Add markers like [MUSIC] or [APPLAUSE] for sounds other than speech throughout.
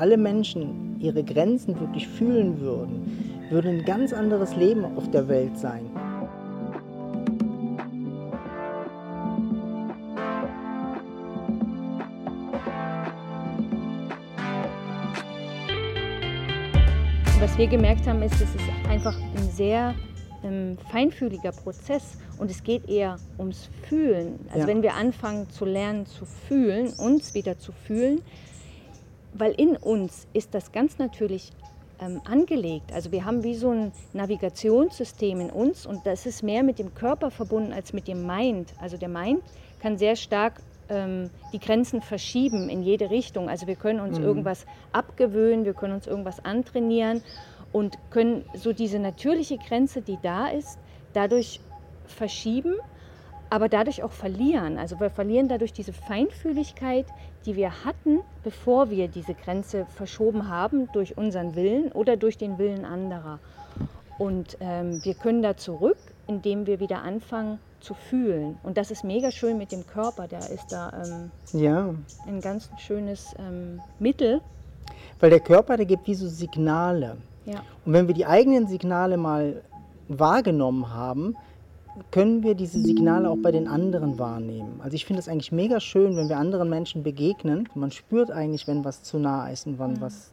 alle Menschen ihre Grenzen wirklich fühlen würden, würde ein ganz anderes Leben auf der Welt sein. Was wir gemerkt haben, ist, es ist einfach ein sehr ähm, feinfühliger Prozess und es geht eher ums Fühlen. Also Ja. wenn wir anfangen zu lernen zu fühlen, uns wieder zu fühlen, weil in uns ist das ganz natürlich ähm, angelegt. Also wir haben wie so ein Navigationssystem in uns und das ist mehr mit dem Körper verbunden als mit dem Mind. Also der Mind kann sehr stark ähm, die Grenzen verschieben in jede Richtung. Also wir können uns irgendwas abgewöhnen, wir können uns irgendwas antrainieren und können so diese natürliche Grenze, die da ist, dadurch verschieben, aber dadurch auch verlieren. Also wir verlieren dadurch diese Feinfühligkeit, die wir hatten, bevor wir diese Grenze verschoben haben durch unseren Willen oder durch den Willen anderer. Und ähm, wir können da zurück, indem wir wieder anfangen zu fühlen. Und das ist mega schön mit dem Körper. Der ist da ähm, Ja, ein ganz schönes ähm, Mittel. weil der Körper, der gibt wie so Signale. Ja. Und wenn wir die eigenen Signale mal wahrgenommen haben, können wir diese Signale auch bei den anderen wahrnehmen. Also ich finde es eigentlich mega schön, wenn wir anderen Menschen begegnen. Man spürt eigentlich, wenn was zu nah ist und wann was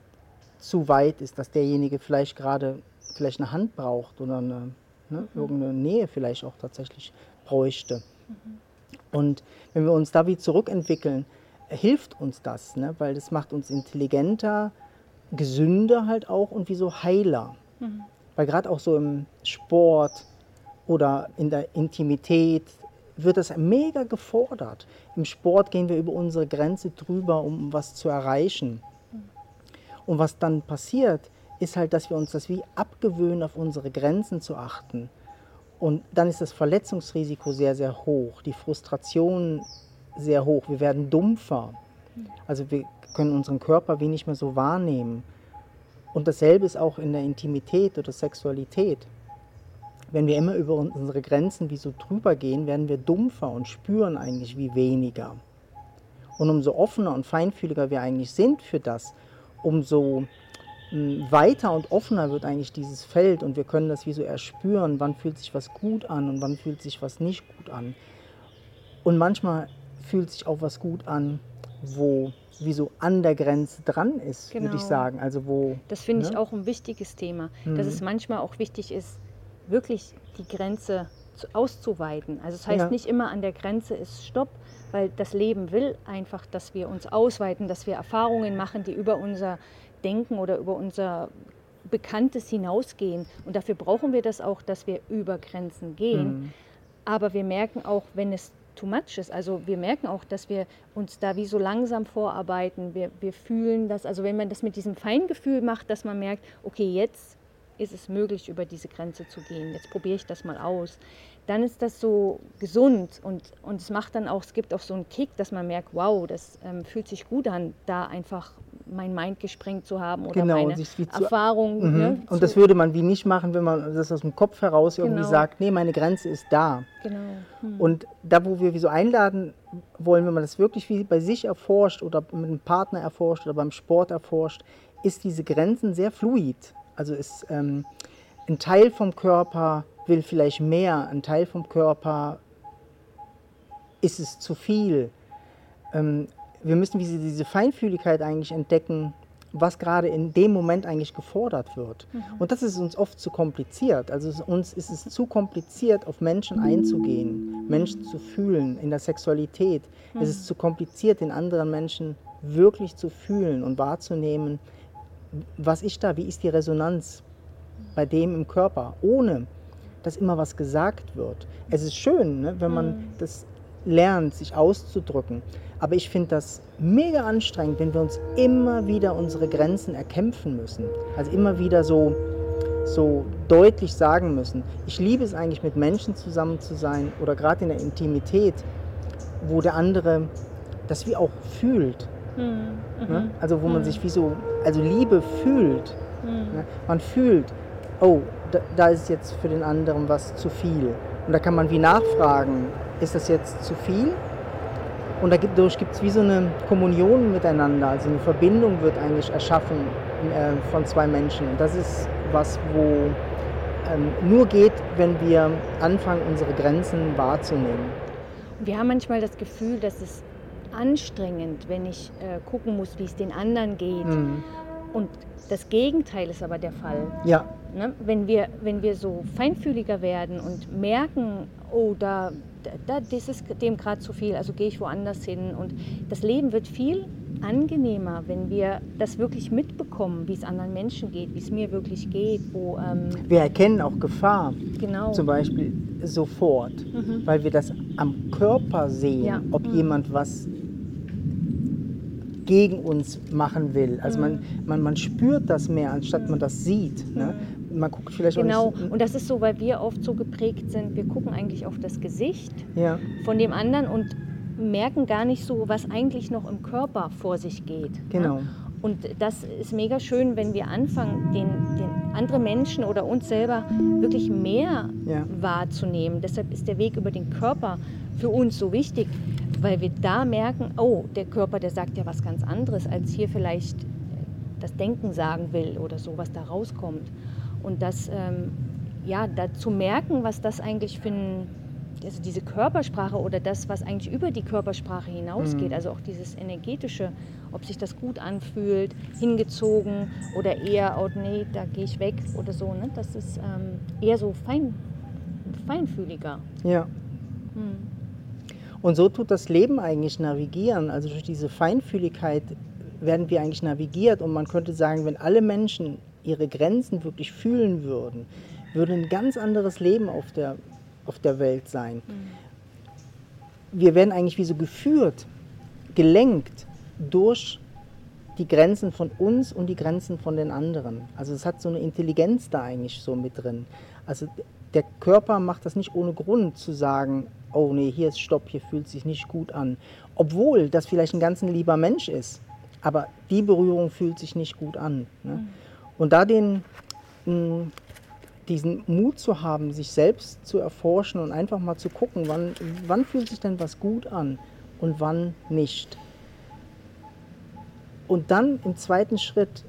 zu weit ist, dass derjenige vielleicht gerade vielleicht eine Hand braucht oder eine, ne, irgendeine Nähe vielleicht auch tatsächlich bräuchte. Und wenn wir uns da wie zurückentwickeln, hilft uns das, ne? weil das macht uns intelligenter, gesünder halt auch und wie so heiler. Weil gerade auch so im Sport oder in der Intimität wird das mega gefordert. Im Sport gehen wir über unsere Grenze drüber, um was zu erreichen. Und was dann passiert, ist halt, dass wir uns das wie abgewöhnen, auf unsere Grenzen zu achten. Und dann ist das Verletzungsrisiko sehr, sehr hoch, die Frustration sehr hoch. Wir werden dumpfer. Also wir können unseren Körper wie nicht mehr so wahrnehmen. Und dasselbe ist auch in der Intimität oder Sexualität. Wenn wir immer über unsere Grenzen wie so drüber gehen, werden wir dumpfer und spüren eigentlich wie weniger. Und umso offener und feinfühliger wir eigentlich sind für das, umso mh, weiter und offener wird eigentlich dieses Feld und wir können das wie so erspüren, wann fühlt sich was gut an und wann fühlt sich was nicht gut an. Und manchmal fühlt sich auch was gut an, wo wie so an der Grenze dran ist, würde ich Genau. sagen. Also wo Das finde ich Ne? auch ein wichtiges Thema, dass Mhm. es manchmal auch wichtig ist, wirklich die Grenze zu, auszuweiten. Also es heißt Ja. nicht immer an der Grenze ist Stopp, weil das Leben will einfach, dass wir uns ausweiten, dass wir Erfahrungen machen, die über unser Denken oder über unser Bekanntes hinausgehen. Und dafür brauchen wir das auch, dass wir über Grenzen gehen. Mhm. Aber wir merken auch, wenn es too much ist, also wir merken auch, dass wir uns da wie so langsam vorarbeiten. Wir, wir fühlen das, also wenn man das mit diesem Feingefühl macht, dass man merkt, okay, jetzt ist es möglich, über diese Grenze zu gehen. Jetzt probiere ich das mal aus. Dann ist das so gesund und, und es macht dann auch, es gibt auch so einen Kick, dass man merkt, wow, das ähm, fühlt sich gut an, da einfach mein Mind gesprengt zu haben oder Genau, meine wie zu- Erfahrung. Mhm. Ne, Und das würde man wie nicht machen, wenn man das aus dem Kopf heraus irgendwie Genau. sagt, nee, meine Grenze ist da. Genau. Hm. Und da, wo wir wie so einladen wollen, wenn man das wirklich wie bei sich erforscht oder mit einem Partner erforscht oder beim Sport erforscht, ist diese Grenzen sehr fluid. Also ist ähm, ein Teil vom Körper will vielleicht mehr, ein Teil vom Körper ist es zu viel. Ähm, wir müssen diese, diese Feinfühligkeit eigentlich entdecken, was gerade in dem Moment eigentlich gefordert wird. Und das ist uns oft zu kompliziert. Also uns ist es zu kompliziert, auf Menschen einzugehen, Menschen zu fühlen in der Sexualität. Es ist zu kompliziert, den anderen Menschen wirklich zu fühlen und wahrzunehmen, was ist da, wie ist die Resonanz bei dem im Körper, ohne dass immer was gesagt wird. Es ist schön, ne, wenn man das lernt, sich auszudrücken. Aber ich finde das mega anstrengend, wenn wir uns immer wieder unsere Grenzen erkämpfen müssen. Also immer wieder so, so deutlich sagen müssen. Ich liebe es eigentlich, mit Menschen zusammen zu sein oder gerade in der Intimität, wo der andere das wie auch fühlt. Hm. Ne? Also wo man sich wie so, also Liebe fühlt. Ne? Man fühlt, oh, da, da ist jetzt für den anderen was zu viel. Und da kann man wie nachfragen, ist das jetzt zu viel? Und dadurch gibt es wie so eine Kommunion miteinander, also eine Verbindung wird eigentlich erschaffen äh, von zwei Menschen. Und das ist was, wo ähm, nur geht, wenn wir anfangen, unsere Grenzen wahrzunehmen. Wir haben manchmal das Gefühl, dass es anstrengend, wenn ich äh, gucken muss, wie es den anderen geht. Mhm. Und das Gegenteil ist aber der Fall. Ja. Ne? Wenn, wir, wenn wir so feinfühliger werden und merken, oh, da, da, das ist dem gerade zu viel, also gehe ich woanders hin. Und das Leben wird viel angenehmer, wenn wir das wirklich mitbekommen, wie es anderen Menschen geht, wie es mir wirklich geht. Wo, ähm wir erkennen auch Gefahr. Genau. Zum Beispiel sofort, mhm. weil wir das am Körper sehen, ja. ob mhm. jemand was gegen uns machen will. Also man, mhm. man, man spürt das mehr, anstatt man das sieht. Ne? Mhm. Man guckt vielleicht genau, nicht, und das ist so, weil wir oft so geprägt sind, wir gucken eigentlich auf das Gesicht ja. von dem anderen und merken gar nicht so, was eigentlich noch im Körper vor sich geht. Ne? Genau. Ne? Und das ist mega schön, wenn wir anfangen, den, den anderen Menschen oder uns selber wirklich mehr ja. wahrzunehmen. Deshalb ist der Weg über den Körper für uns so wichtig, weil wir da merken, oh, der Körper, der sagt ja was ganz anderes, als hier vielleicht das Denken sagen will oder so, was da rauskommt. Und das, ähm, ja, da zu merken, was das eigentlich für ein, also diese Körpersprache oder das, was eigentlich über die Körpersprache hinausgeht, mhm. also auch dieses energetische, ob sich das gut anfühlt, hingezogen oder eher, oh nee, da gehe ich weg oder so, ne? das ist ähm, eher so fein, feinfühliger. Ja. Mhm. Und so tut das Leben eigentlich navigieren. Also durch diese Feinfühligkeit werden wir eigentlich navigiert. Und man könnte sagen, wenn alle Menschen ihre Grenzen wirklich fühlen würden, würde ein ganz anderes Leben auf der, auf der Welt sein. Mhm. Wir werden eigentlich wie so geführt, gelenkt durch die Grenzen von uns und die Grenzen von den anderen. Also es hat so eine Intelligenz da eigentlich so mit drin. Also der Körper macht das nicht ohne Grund zu sagen, oh nee, hier ist Stopp, hier fühlt sich nicht gut an. Obwohl das vielleicht ein ganz lieber Mensch ist, aber die Berührung fühlt sich nicht gut an. Ne? Mhm. Und da den, mh, diesen Mut zu haben, sich selbst zu erforschen und einfach mal zu gucken, wann, wann fühlt sich denn was gut an und wann nicht. Und dann im zweiten Schritt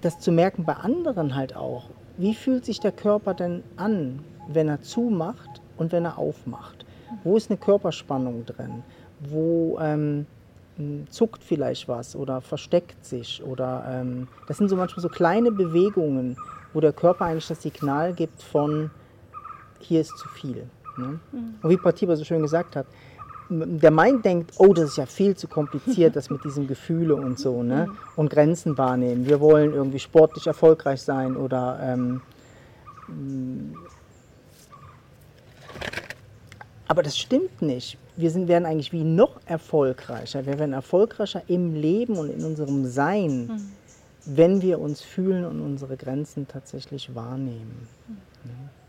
das zu merken bei anderen halt auch. Wie fühlt sich der Körper denn an, wenn er zumacht und wenn er aufmacht. Wo ist eine Körperspannung drin? Wo ähm, zuckt vielleicht was oder versteckt sich? Oder ähm, das sind so manchmal so kleine Bewegungen, wo der Körper eigentlich das Signal gibt von hier ist zu viel. Ne? Mhm. Und wie Patiba so schön gesagt hat, der Mind denkt, oh, das ist ja viel zu kompliziert, das mit diesen Gefühle und so, ne? Und Grenzen wahrnehmen. Wir wollen irgendwie sportlich erfolgreich sein oder ähm, aber das stimmt nicht. Wir sind, werden eigentlich wie noch erfolgreicher. Wir werden erfolgreicher im Leben und in unserem Sein, mhm. wenn wir uns fühlen und unsere Grenzen tatsächlich wahrnehmen. Mhm.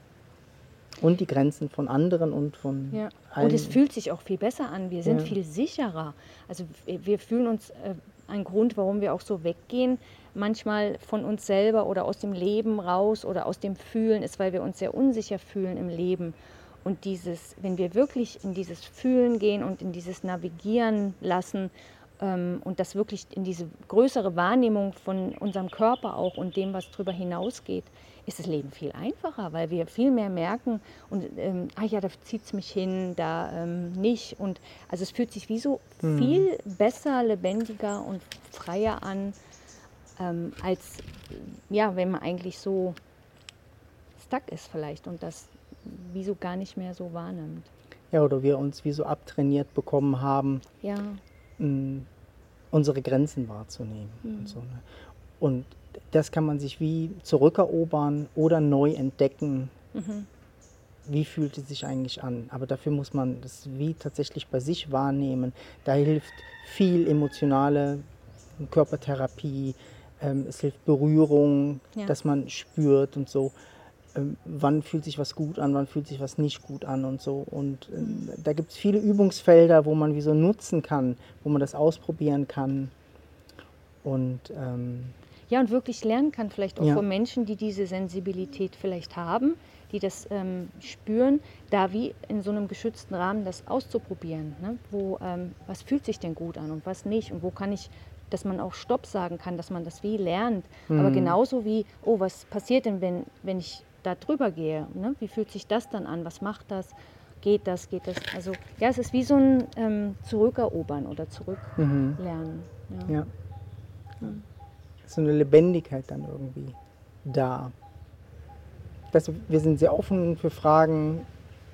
Und die Grenzen von anderen und von ja. allen. Und es fühlt sich auch viel besser an. Wir sind ja. viel sicherer. Also wir fühlen uns, äh, ein Grund, warum wir auch so weggehen, manchmal von uns selber oder aus dem Leben raus oder aus dem Fühlen, ist, weil wir uns sehr unsicher fühlen im Leben. Und dieses, wenn wir wirklich in dieses Fühlen gehen und in dieses Navigieren lassen und das wirklich in diese größere Wahrnehmung von unserem Körper auch und dem, was darüber hinausgeht, ist das Leben viel einfacher, weil wir viel mehr merken und ähm, ah ja, da zieht es mich hin, da ähm, nicht. Und also es fühlt sich wie so mhm. viel besser, lebendiger und freier an, ähm, als ja, wenn man eigentlich so stuck ist vielleicht und das wie so gar nicht mehr so wahrnimmt. Ja, oder wir uns wie so abtrainiert bekommen haben, ja. Mh, unsere Grenzen wahrzunehmen. Mhm. Und, so, ne? und das kann man sich wie zurückerobern oder neu entdecken. Mhm. Wie fühlt es sich eigentlich an? Aber dafür muss man das wie tatsächlich bei sich wahrnehmen. Da hilft viel emotionale Körpertherapie, ähm, es hilft Berührung, ja. dass man spürt und so. Ähm, wann fühlt sich was gut an, wann fühlt sich was nicht gut an und so. Und äh, da gibt es viele Übungsfelder, wo man wie so nutzen kann, wo man das ausprobieren kann. Und ähm, ja, und wirklich lernen kann, vielleicht auch Ja. von Menschen, die diese Sensibilität vielleicht haben, die das ähm, spüren, da wie in so einem geschützten Rahmen das auszuprobieren. Ne? Wo, ähm, was fühlt sich denn gut an und was nicht? Und wo kann ich, dass man auch Stopp sagen kann, dass man das wie lernt. Aber Mhm. genauso wie, oh, was passiert denn, wenn, wenn ich da drüber gehe? Ne? Wie fühlt sich das dann an? Was macht das? Geht das? Geht das? Also ja, es ist wie so ein ähm, Zurückerobern oder Zurücklernen. Ja. Ja. Ist so eine Lebendigkeit dann irgendwie da. Das, wir sind sehr offen für Fragen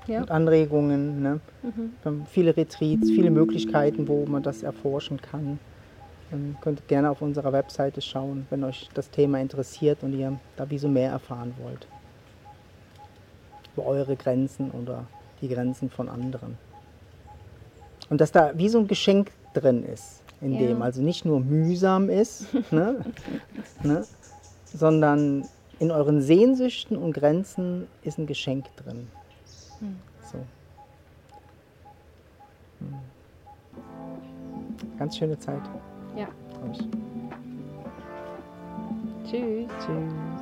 Ja. und Anregungen. Ne? Mhm. Wir haben viele Retreats, viele Möglichkeiten, wo man das erforschen kann. Ähm, könnt gerne auf unserer Webseite schauen, wenn euch das Thema interessiert und ihr da wie so mehr erfahren wollt. Über eure Grenzen oder die Grenzen von anderen. Und dass da wie so ein Geschenk drin ist, in Ja. dem also nicht nur mühsam ist, [LAUGHS] ne, ne, sondern in euren Sehnsüchten und Grenzen ist ein Geschenk drin. So. Hm. Ganz schöne Zeit. ja. Tschüss. Tschüss.